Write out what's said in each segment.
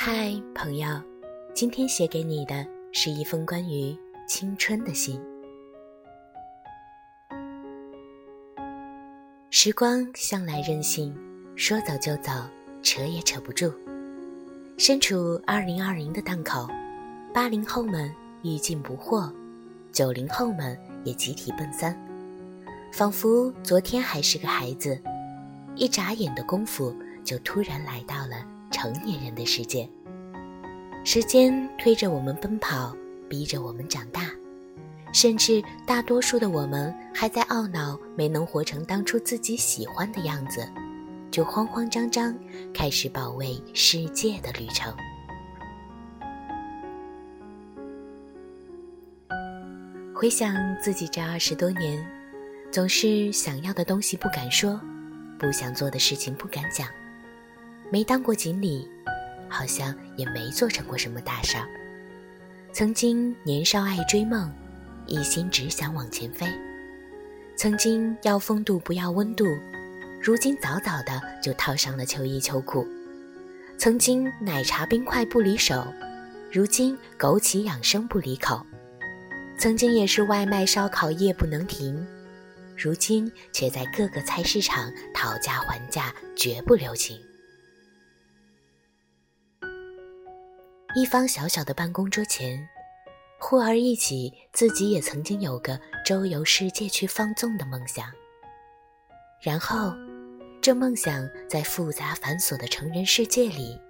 嗨，朋友，今天写给你的是一封关于青春的信。时光向来任性，说走就走，扯也扯不住。身处二零二零的档口，八零后们欲进不惑，九零后们也集体奔三，仿佛昨天还是个孩子，一眨眼的功夫就突然来到了。成年人的世界，时间推着我们奔跑，逼着我们长大，甚至大多数的我们还在懊恼没能活成当初自己喜欢的样子，就慌慌张张开始保卫世界的旅程。回想自己这二十多年，总是想要的东西不敢说，不想做的事情不敢讲。没当过锦鲤，好像也没做成过什么大事儿。曾经年少爱追梦，一心只想往前飞。曾经要风度不要温度，如今早早的就套上了秋衣秋裤。曾经奶茶冰块不离手，如今枸杞养生不离口。曾经也是外卖烧烤夜不能停，如今却在各个菜市场讨价还价绝不留情。一方小小的办公桌前，忽而忆起自己也曾经有个周游世界去放纵的梦想。然后，这梦想在复杂繁琐的成人世界里，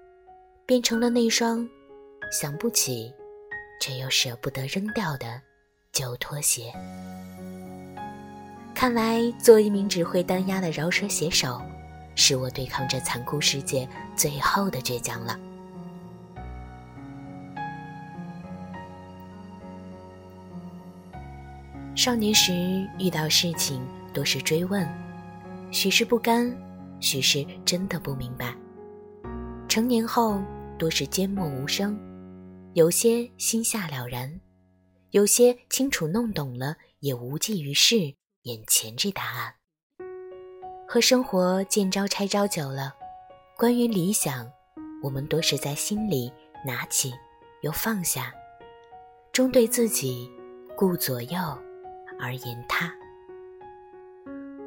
变成了那双想不起却又舍不得扔掉的旧拖鞋。看来，做一名只会单押的饶舌写手，是我对抗这残酷世界最后的倔强了。少年时遇到事情多是追问，许是不甘，许是真的不明白。成年后多是缄默无声，有些心下了然，有些清楚弄懂了也无济于事。眼前这答案，和生活见招拆招久了，关于理想，我们多是在心里拿起又放下，终对自己顾左右。而言他，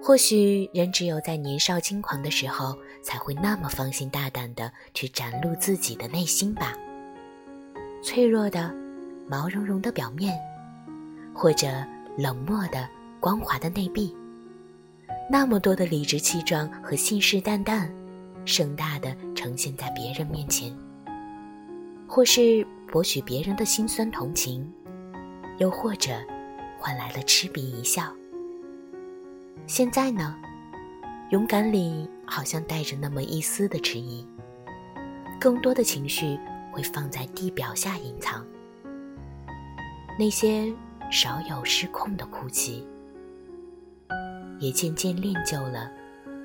或许人只有在年少轻狂的时候，才会那么放心大胆的去展露自己的内心吧。脆弱的、毛茸茸的表面，或者冷漠的、光滑的内壁，那么多的理直气壮和信誓旦旦，盛大的呈现在别人面前，或是博取别人的心酸同情，又或者。换来了嗤鼻一笑。现在呢，勇敢里好像带着那么一丝的迟疑，更多的情绪会放在地表下隐藏。那些少有失控的哭泣，也渐渐练就了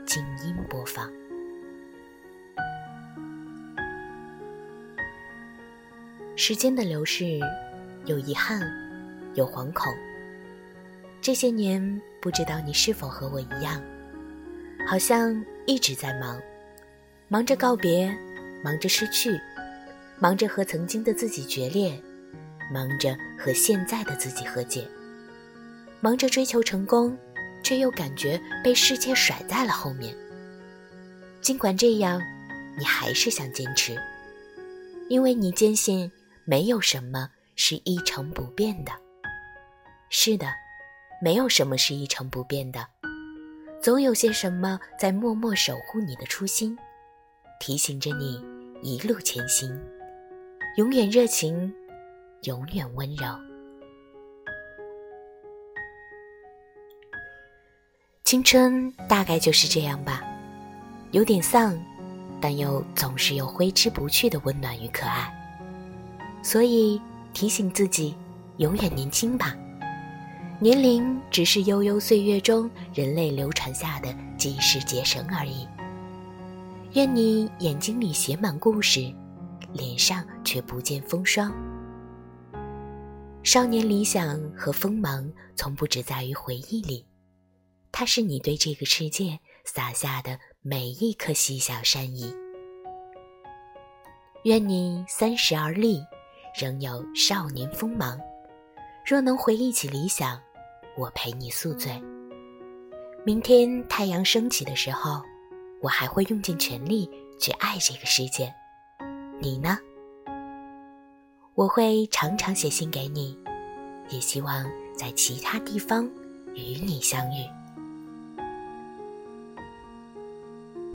静音播放。时间的流逝，有遗憾，有惶恐。这些年，不知道你是否和我一样，好像一直在忙，忙着告别，忙着失去，忙着和曾经的自己决裂，忙着和现在的自己和解，忙着追求成功，却又感觉被世界甩在了后面。尽管这样，你还是想坚持，因为你坚信没有什么是一成不变的。是的。没有什么是一成不变的，总有些什么在默默守护你的初心，提醒着你一路前行，永远热情，永远温柔。青春大概就是这样吧，有点丧，但又总是有挥之不去的温暖与可爱。所以提醒自己，永远年轻吧。年龄只是悠悠岁月中人类流传下的记事结绳而已。愿你眼睛里写满故事，脸上却不见风霜。少年理想和锋芒，从不只在于回忆里，它是你对这个世界撒下的每一颗细小善意。愿你三十而立，仍有少年锋芒。若能回忆起理想，我陪你宿醉。明天太阳升起的时候，我还会用尽全力去爱这个世界。你呢？我会常常写信给你，也希望在其他地方与你相遇。